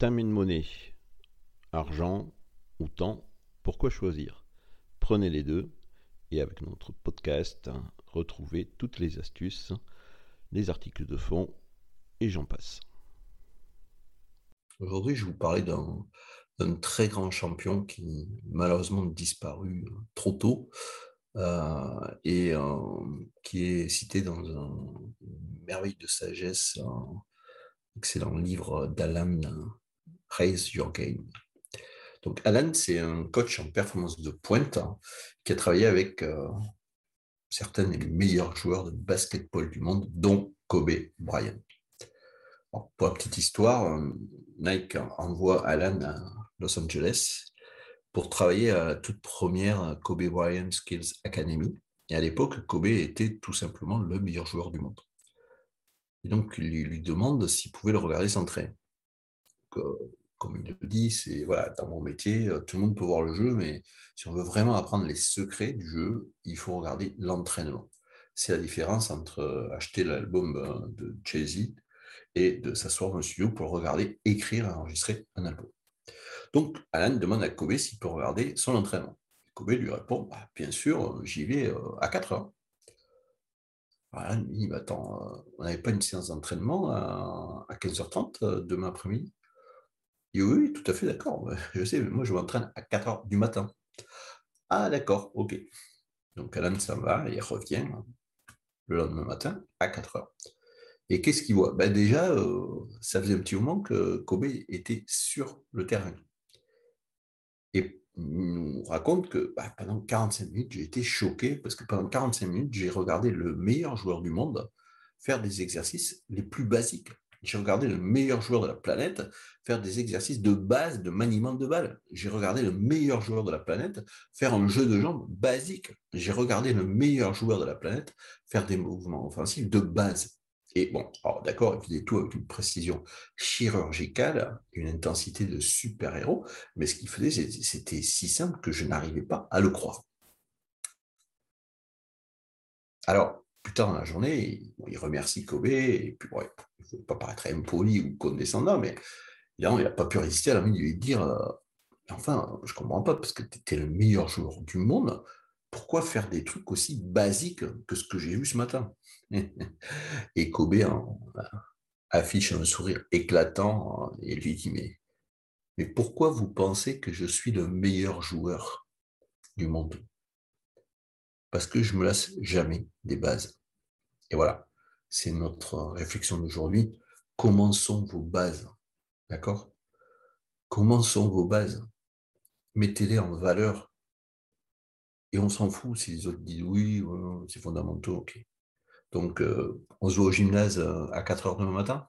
And money. Argent ou temps, pourquoi choisir? Prenez les deux et avec notre podcast, retrouvez toutes les astuces, les articles de fond et j'en passe. Aujourd'hui, je vous parler d'un très grand champion qui malheureusement disparu euh, trop tôt euh, et euh, qui est cité dans un merveille de sagesse, un excellent livre d'Alan Raise Your Game. Donc Alan, c'est un coach en performance de pointe hein, qui a travaillé avec certains des meilleurs joueurs de basketball du monde, dont Kobe Bryant pour la petite histoire, euh, Nike envoie Alan à Los Angeles pour travailler à la toute première Kobe Bryant Skills Academy. Et à l'époque, Kobe était tout simplement le meilleur joueur du monde. Et donc, il lui demande s'il pouvait le regarder s'entraîner. Comme il le dit, c'est voilà, dans mon métier, euh, tout le monde peut voir le jeu, mais si on veut vraiment apprendre les secrets du jeu, il faut regarder l'entraînement. C'est la différence entre euh, acheter l'album de Jay-Z et de s'asseoir dans le studio pour regarder, écrire et enregistrer un album. Donc, Alan demande à Kobe s'il peut regarder son entraînement. Kobe lui répond bah, Bien sûr, j'y vais euh, à 4 heures. Alan lui dit Attends, euh, on n'avait pas une séance d'entraînement à, 15h30 euh, demain après-midi? Dit Oui, tout à fait d'accord. Je sais, mais moi, je m'entraîne à 4 heures du matin. Ah, d'accord, ok. Donc, Alan s'en va et revient le lendemain matin à 4 heures. Et qu'est-ce qu'il voit? Ben Déjà, euh, ça faisait un petit moment que Kobe était sur le terrain. Et il nous raconte que bah, pendant 45 minutes, j'ai été choqué parce que pendant 45 minutes, j'ai regardé le meilleur joueur du monde faire des exercices les plus basiques. J'ai regardé le meilleur joueur de la planète faire des exercices de base de maniement de balle. J'ai regardé le meilleur joueur de la planète faire un jeu de jambes basique. J'ai regardé le meilleur joueur de la planète faire des mouvements offensifs de base. Et bon, d'accord, il faisait tout avec une précision chirurgicale, une intensité de super-héros, mais ce qu'il faisait, c'était si simple que je n'arrivais pas à le croire. Alors, plus tard dans la journée, il, remercie Kobe, et puis bon, il ne faut pas paraître impoli ou condescendant, mais il n'a pas pu résister à la de lui dire euh, Enfin, je ne comprends pas, parce que tu étais le meilleur joueur du monde, pourquoi faire des trucs aussi basiques que ce que j'ai vu ce matin? Et Kobe affiche un sourire éclatant et lui dit mais pourquoi vous pensez que je suis le meilleur joueur du monde? Parce que je me lasse jamais des bases. Et voilà, c'est notre réflexion d'aujourd'hui. Comment vos bases? D'accord? Comment sont vos bases? Mettez-les en valeur et on s'en fout si les autres disent oui, c'est fondamental. Donc, euh, on se voit au gymnase euh, à 4 heures demain matin?